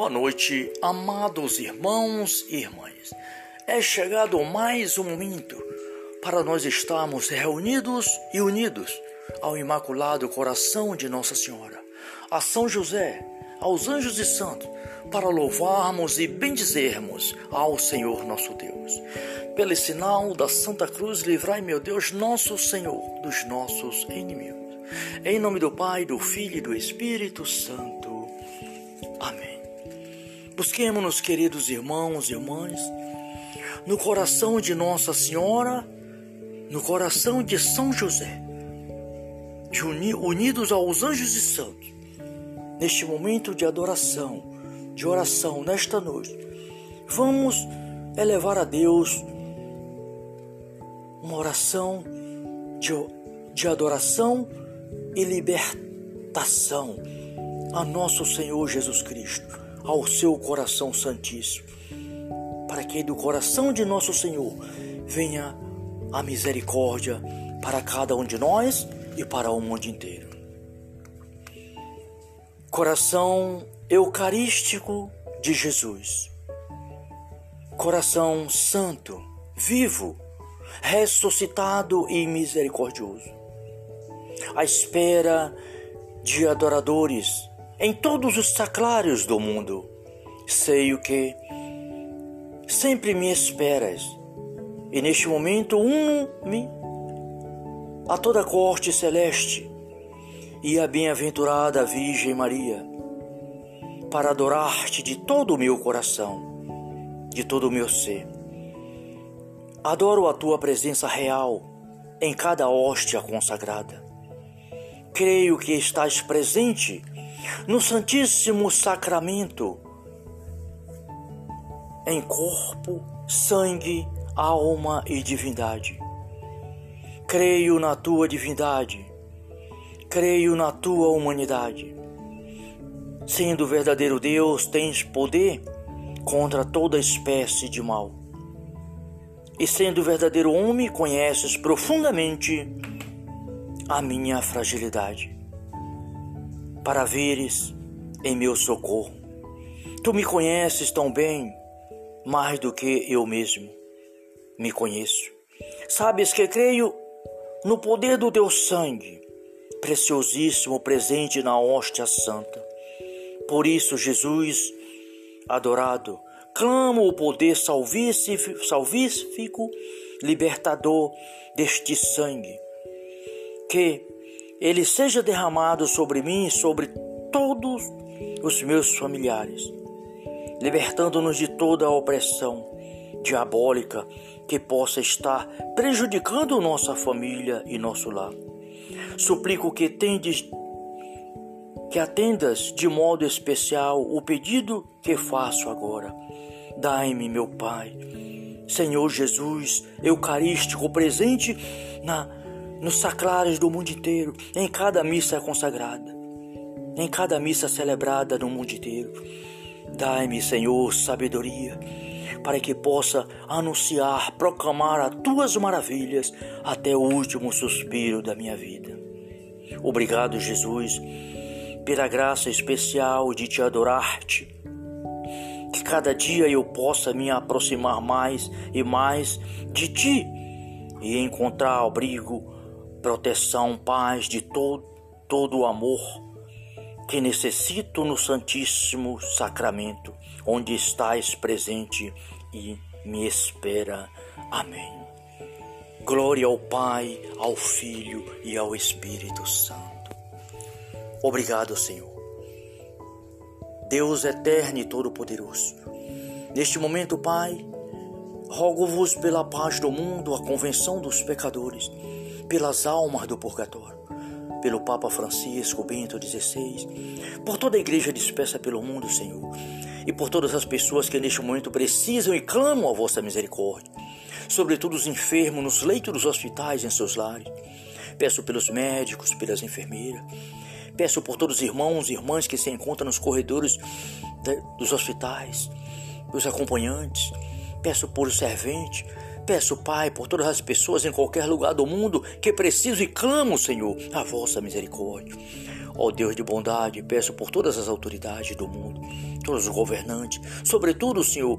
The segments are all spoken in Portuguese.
Boa noite, amados irmãos e irmãs. É chegado mais um momento para nós estarmos reunidos e unidos ao Imaculado Coração de Nossa Senhora, a São José, aos anjos e santos, para louvarmos e bendizermos ao Senhor nosso Deus. Pelo sinal da Santa Cruz, livrai, meu Deus, nosso Senhor, dos nossos inimigos. Em nome do Pai, do Filho e do Espírito Santo. Amém. Busquemos-nos, queridos irmãos e irmãs, no coração de Nossa Senhora, no coração de São José, unidos aos anjos e santos, neste momento de adoração, de oração, nesta noite, vamos elevar a Deus uma oração de, de adoração e libertação a nosso Senhor Jesus Cristo, ao seu coração santíssimo, para que do coração de nosso Senhor venha a misericórdia para cada um de nós e para o mundo inteiro. Coração eucarístico de Jesus. Coração santo, vivo, ressuscitado e misericordioso à espera de adoradores em todos os sacrários do mundo. Sei o que sempre me esperas, e neste momento uno-me a toda a corte celeste e a bem-aventurada Virgem Maria, para adorar-te de todo o meu coração, de todo o meu ser. Adoro a tua presença real em cada hóstia consagrada creio que estás presente no Santíssimo Sacramento, em corpo, sangue, alma e divindade. Creio na tua divindade, creio na tua humanidade. Sendo verdadeiro Deus, tens poder contra toda espécie de mal. E sendo verdadeiro homem, conheces profundamente a minha fragilidade, para veres em meu socorro. Tu me conheces tão bem, mais do que eu mesmo me conheço. Sabes que creio no poder do teu sangue, preciosíssimo presente na hóstia santa. Por isso, Jesus, adorado, clamo o poder salvífico, libertador deste sangue que ele seja derramado sobre mim e sobre todos os meus familiares, libertando-nos de toda a opressão diabólica que possa estar prejudicando nossa família e nosso lar. Suplico que tendes que atendas de modo especial o pedido que faço agora. Dai-me, meu Pai, Senhor Jesus, eucarístico presente na nos sacrários do mundo inteiro, em cada missa consagrada, em cada missa celebrada no mundo inteiro. Dai-me, Senhor, sabedoria, para que possa anunciar, proclamar as tuas maravilhas até o último suspiro da minha vida. Obrigado, Jesus, pela graça especial de te adorar-te. Que cada dia eu possa me aproximar mais e mais de ti e encontrar abrigo proteção, paz de todo, todo o amor que necessito no Santíssimo Sacramento, onde estás presente e me espera. Amém. Glória ao Pai, ao Filho e ao Espírito Santo. Obrigado, Senhor. Deus eterno e todo-poderoso. Neste momento, Pai, rogo-vos pela paz do mundo, a convenção dos pecadores pelas almas do purgatório, pelo Papa Francisco Bento XVI, por toda a igreja dispersa pelo mundo, Senhor, e por todas as pessoas que neste momento precisam e clamam a vossa misericórdia, sobretudo os enfermos nos leitos dos hospitais em seus lares. Peço pelos médicos, pelas enfermeiras, peço por todos os irmãos e irmãs que se encontram nos corredores dos hospitais, os acompanhantes, peço por o servente, Peço, Pai, por todas as pessoas em qualquer lugar do mundo que precisam e clamam, Senhor, a vossa misericórdia. Ó Deus de bondade, peço por todas as autoridades do mundo, todos os governantes, sobretudo, Senhor,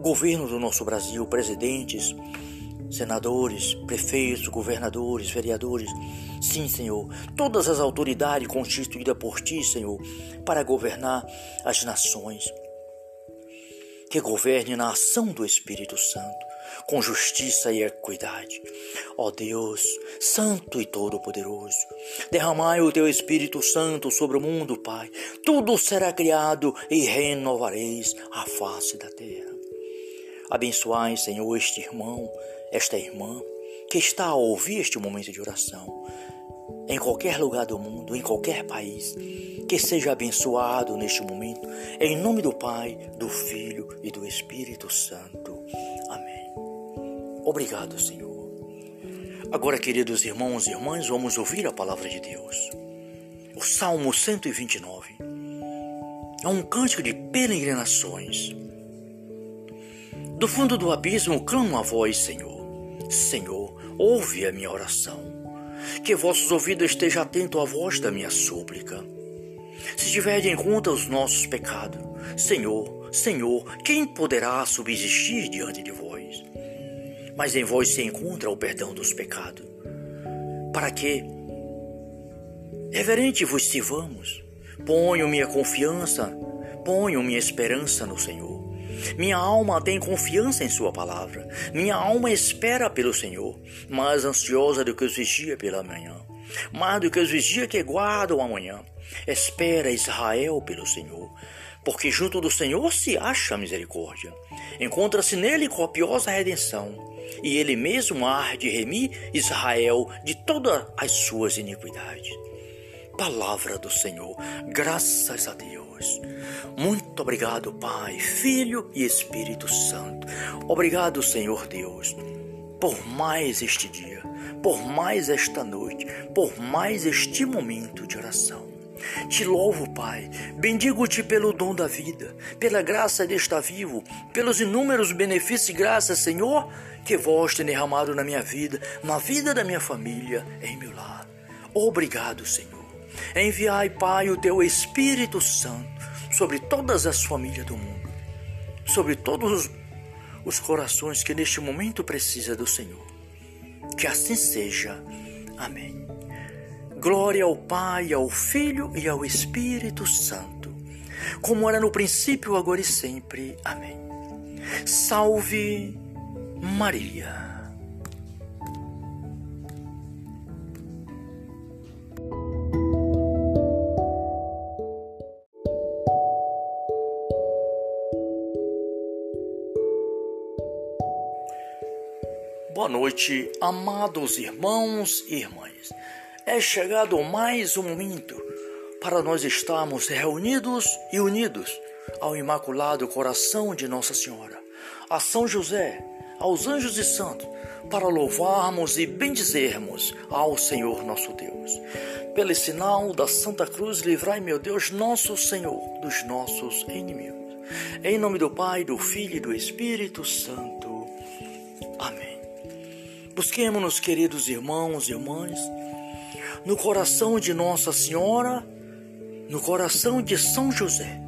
governo do nosso Brasil, presidentes, senadores, prefeitos, governadores, vereadores. Sim, Senhor, todas as autoridades constituídas por Ti, Senhor, para governar as nações. Que governe na ação do Espírito Santo, com justiça e equidade. Ó Deus, Santo e Todo-Poderoso, derramai o Teu Espírito Santo sobre o mundo, Pai. Tudo será criado e renovareis a face da terra. Abençoai, Senhor, este irmão, esta irmã que está a ouvir este momento de oração, em qualquer lugar do mundo, em qualquer país, que seja abençoado neste momento, em nome do Pai, do Filho e do Espírito Santo. Amém. Obrigado, Senhor. Agora, queridos irmãos e irmãs, vamos ouvir a palavra de Deus. O Salmo 129 é um cântico de peregrinações. Do fundo do abismo clamo a voz, Senhor. Senhor, ouve a minha oração. Que vossos ouvidos estejam atentos à voz da minha súplica. Se tiver em conta os nossos pecados, Senhor, Senhor, quem poderá subsistir diante de vós? Mas em vós se encontra o perdão dos pecados. Para que, reverente, vos sirvamos. Ponho minha confiança, ponho minha esperança no Senhor. Minha alma tem confiança em Sua palavra. Minha alma espera pelo Senhor, mais ansiosa do que os vigia pela manhã, mais do que os vigia que guardam amanhã. Espera Israel pelo Senhor, porque junto do Senhor se acha misericórdia. Encontra-se nele copiosa redenção, e ele mesmo há de remir Israel de todas as suas iniquidades. Palavra do Senhor, graças a Deus. Muito obrigado, Pai, Filho e Espírito Santo. Obrigado, Senhor Deus, por mais este dia, por mais esta noite, por mais este momento de oração. Te louvo, Pai, bendigo-te pelo dom da vida, pela graça de estar vivo, pelos inúmeros benefícios e graças, Senhor, que vós tem derramado na minha vida, na vida da minha família, em meu lar. Obrigado, Senhor. Enviai, Pai, o teu Espírito Santo sobre todas as famílias do mundo, sobre todos os, os corações que neste momento precisa do Senhor. Que assim seja. Amém. Glória ao Pai, ao Filho e ao Espírito Santo, como era no princípio, agora e sempre. Amém. Salve Maria. Boa noite, amados irmãos e irmãs. É chegado mais um momento para nós estarmos reunidos e unidos ao Imaculado Coração de Nossa Senhora, a São José, aos anjos e santos, para louvarmos e bendizermos ao Senhor nosso Deus. Pelo sinal da Santa Cruz, livrai, meu Deus, nosso Senhor, dos nossos inimigos. Em nome do Pai, do Filho e do Espírito Santo. Busquemos-nos, queridos irmãos e irmãs, no coração de Nossa Senhora, no coração de São José,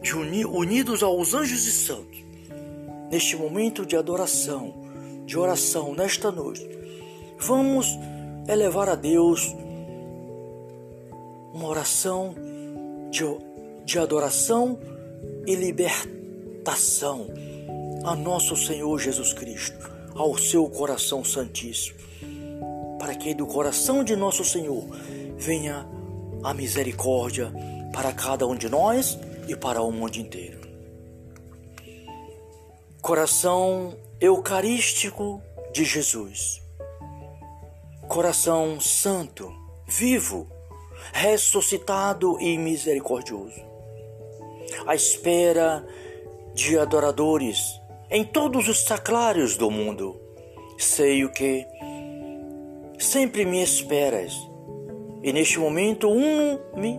de uni, unidos aos anjos e santos, neste momento de adoração, de oração, nesta noite, vamos elevar a Deus uma oração de, de adoração e libertação a nosso Senhor Jesus Cristo ao seu coração santíssimo, para que do coração de nosso Senhor venha a misericórdia para cada um de nós e para o mundo inteiro. Coração eucarístico de Jesus, coração santo, vivo, ressuscitado e misericordioso, à espera de adoradores em todos os sacrários do mundo. Sei o que sempre me esperas, e neste momento uno-me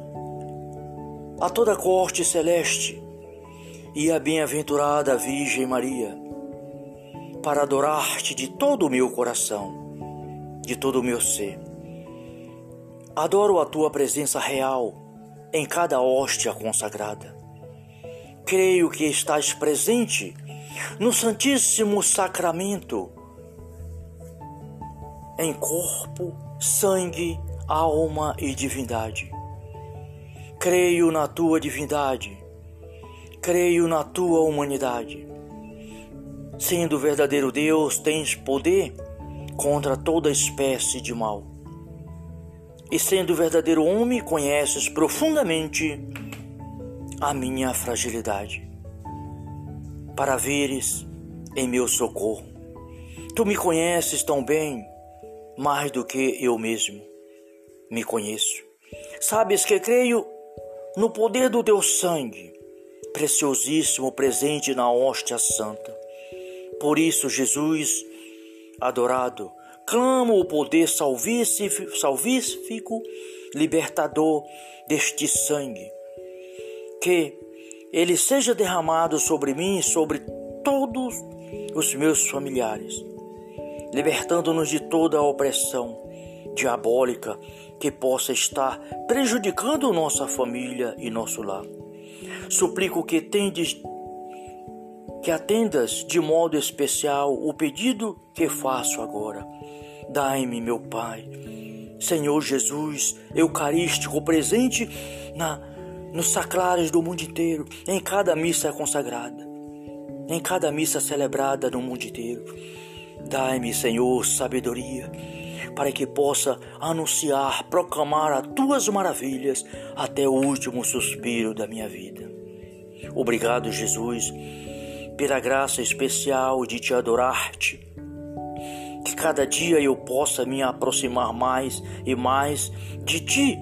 a toda a corte celeste e a bem-aventurada Virgem Maria, para adorar-te de todo o meu coração, de todo o meu ser. Adoro a tua presença real em cada hóstia consagrada. Creio que estás presente no Santíssimo Sacramento, em corpo, sangue, alma e divindade. Creio na tua divindade, creio na tua humanidade. Sendo verdadeiro Deus, tens poder contra toda espécie de mal. E sendo verdadeiro homem, conheces profundamente a minha fragilidade, para veres em meu socorro. Tu me conheces tão bem, mais do que eu mesmo me conheço. Sabes que creio no poder do teu sangue, preciosíssimo presente na hóstia santa. Por isso, Jesus, adorado, clamo o poder salvífico, libertador deste sangue, que ele seja derramado sobre mim e sobre todos os meus familiares, libertando-nos de toda a opressão diabólica que possa estar prejudicando nossa família e nosso lar. Suplico que tendes que atendas de modo especial o pedido que faço agora. Dai-me, meu Pai, Senhor Jesus, eucarístico presente na nos sacrários do mundo inteiro, em cada missa consagrada, em cada missa celebrada no mundo inteiro. Dai-me, Senhor, sabedoria para que possa anunciar, proclamar as tuas maravilhas até o último suspiro da minha vida. Obrigado, Jesus, pela graça especial de te adorar-te. Que cada dia eu possa me aproximar mais e mais de ti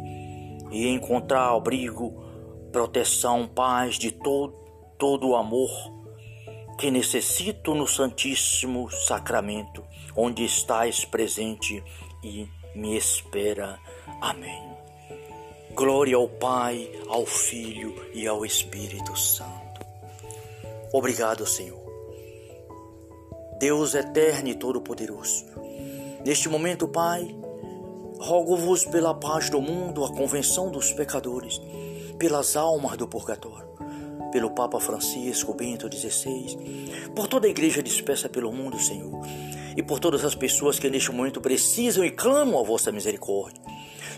e encontrar abrigo, proteção, paz de todo, todo o amor que necessito no Santíssimo Sacramento, onde estás presente e me espera. Amém. Glória ao Pai, ao Filho e ao Espírito Santo. Obrigado, Senhor. Deus eterno e todo-poderoso. Neste momento, Pai, rogo-vos pela paz do mundo, a convenção dos pecadores, pelas almas do purgatório pelo Papa Francisco Bento XVI, por toda a igreja dispersa pelo mundo, Senhor, e por todas as pessoas que neste momento precisam e clamam a vossa misericórdia,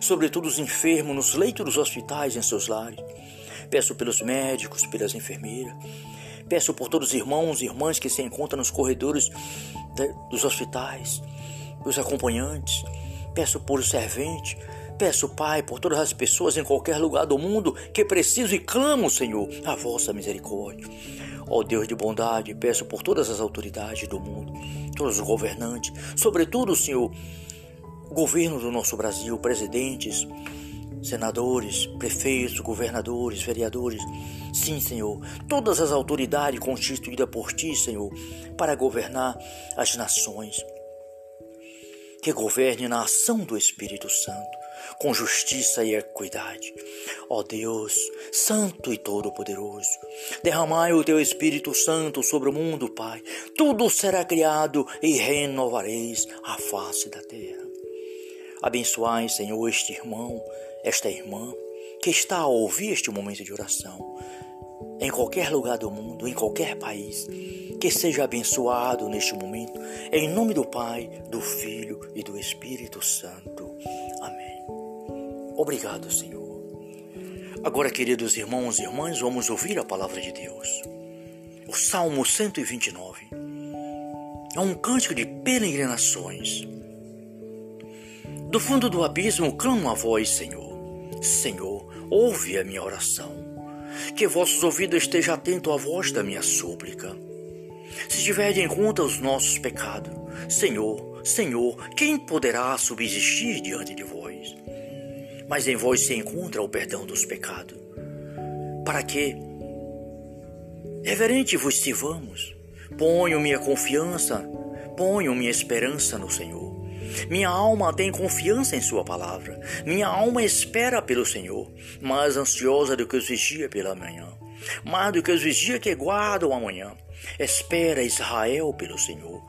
sobretudo os enfermos nos leitos dos hospitais em seus lares. Peço pelos médicos, pelas enfermeiras, peço por todos os irmãos e irmãs que se encontram nos corredores dos hospitais, os acompanhantes, peço por o servente, Peço, Pai, por todas as pessoas em qualquer lugar do mundo que precisam e clamam, Senhor, a vossa misericórdia. Ó oh, Deus de bondade, peço por todas as autoridades do mundo, todos os governantes, sobretudo, Senhor, o governo do nosso Brasil, presidentes, senadores, prefeitos, governadores, vereadores. Sim, Senhor, todas as autoridades constituídas por Ti, Senhor, para governar as nações. Que governe na ação do Espírito Santo com justiça e equidade. Ó Deus, Santo e Todo-Poderoso, derramai o teu Espírito Santo sobre o mundo, Pai. Tudo será criado e renovareis a face da terra. Abençoai, Senhor, este irmão, esta irmã que está a ouvir este momento de oração, em qualquer lugar do mundo, em qualquer país, que seja abençoado neste momento, em nome do Pai, do Filho e do Espírito Santo. Obrigado, Senhor. Agora, queridos irmãos e irmãs, vamos ouvir a palavra de Deus. O Salmo 129 é um cântico de peregrinações. Do fundo do abismo clamo a voz, Senhor. Senhor, ouve a minha oração. Que vossos ouvidos estejam atentos à voz da minha súplica. Se tiver em conta os nossos pecados, Senhor, Senhor, quem poderá subsistir diante de vós? Mas em vós se encontra o perdão dos pecados. Para que, reverente, vos sirvamos. Ponho minha confiança, ponho minha esperança no Senhor. Minha alma tem confiança em Sua palavra. Minha alma espera pelo Senhor, mais ansiosa do que os vigia pela manhã, mais do que os vigia que guardam amanhã. Espera Israel pelo Senhor,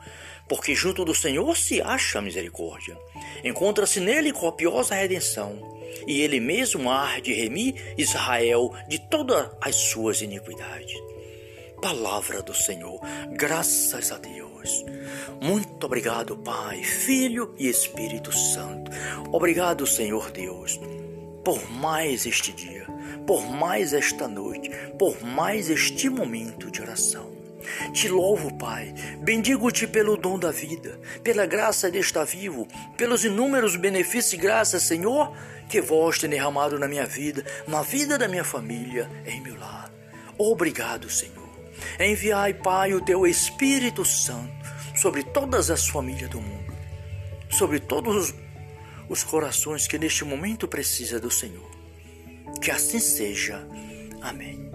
porque junto do Senhor se acha misericórdia. Encontra-se nele copiosa redenção, e ele mesmo há de remir Israel de todas as suas iniquidades. Palavra do Senhor, graças a Deus. Muito obrigado, Pai, Filho e Espírito Santo. Obrigado, Senhor Deus, por mais este dia, por mais esta noite, por mais este momento de oração. Te louvo, Pai. Bendigo-te pelo dom da vida, pela graça de estar vivo, pelos inúmeros benefícios e graças, Senhor, que vós tem derramado na minha vida, na vida da minha família, em meu lar. Obrigado, Senhor. Enviai, Pai, o teu Espírito Santo sobre todas as famílias do mundo, sobre todos os corações que neste momento precisam do Senhor. Que assim seja. Amém.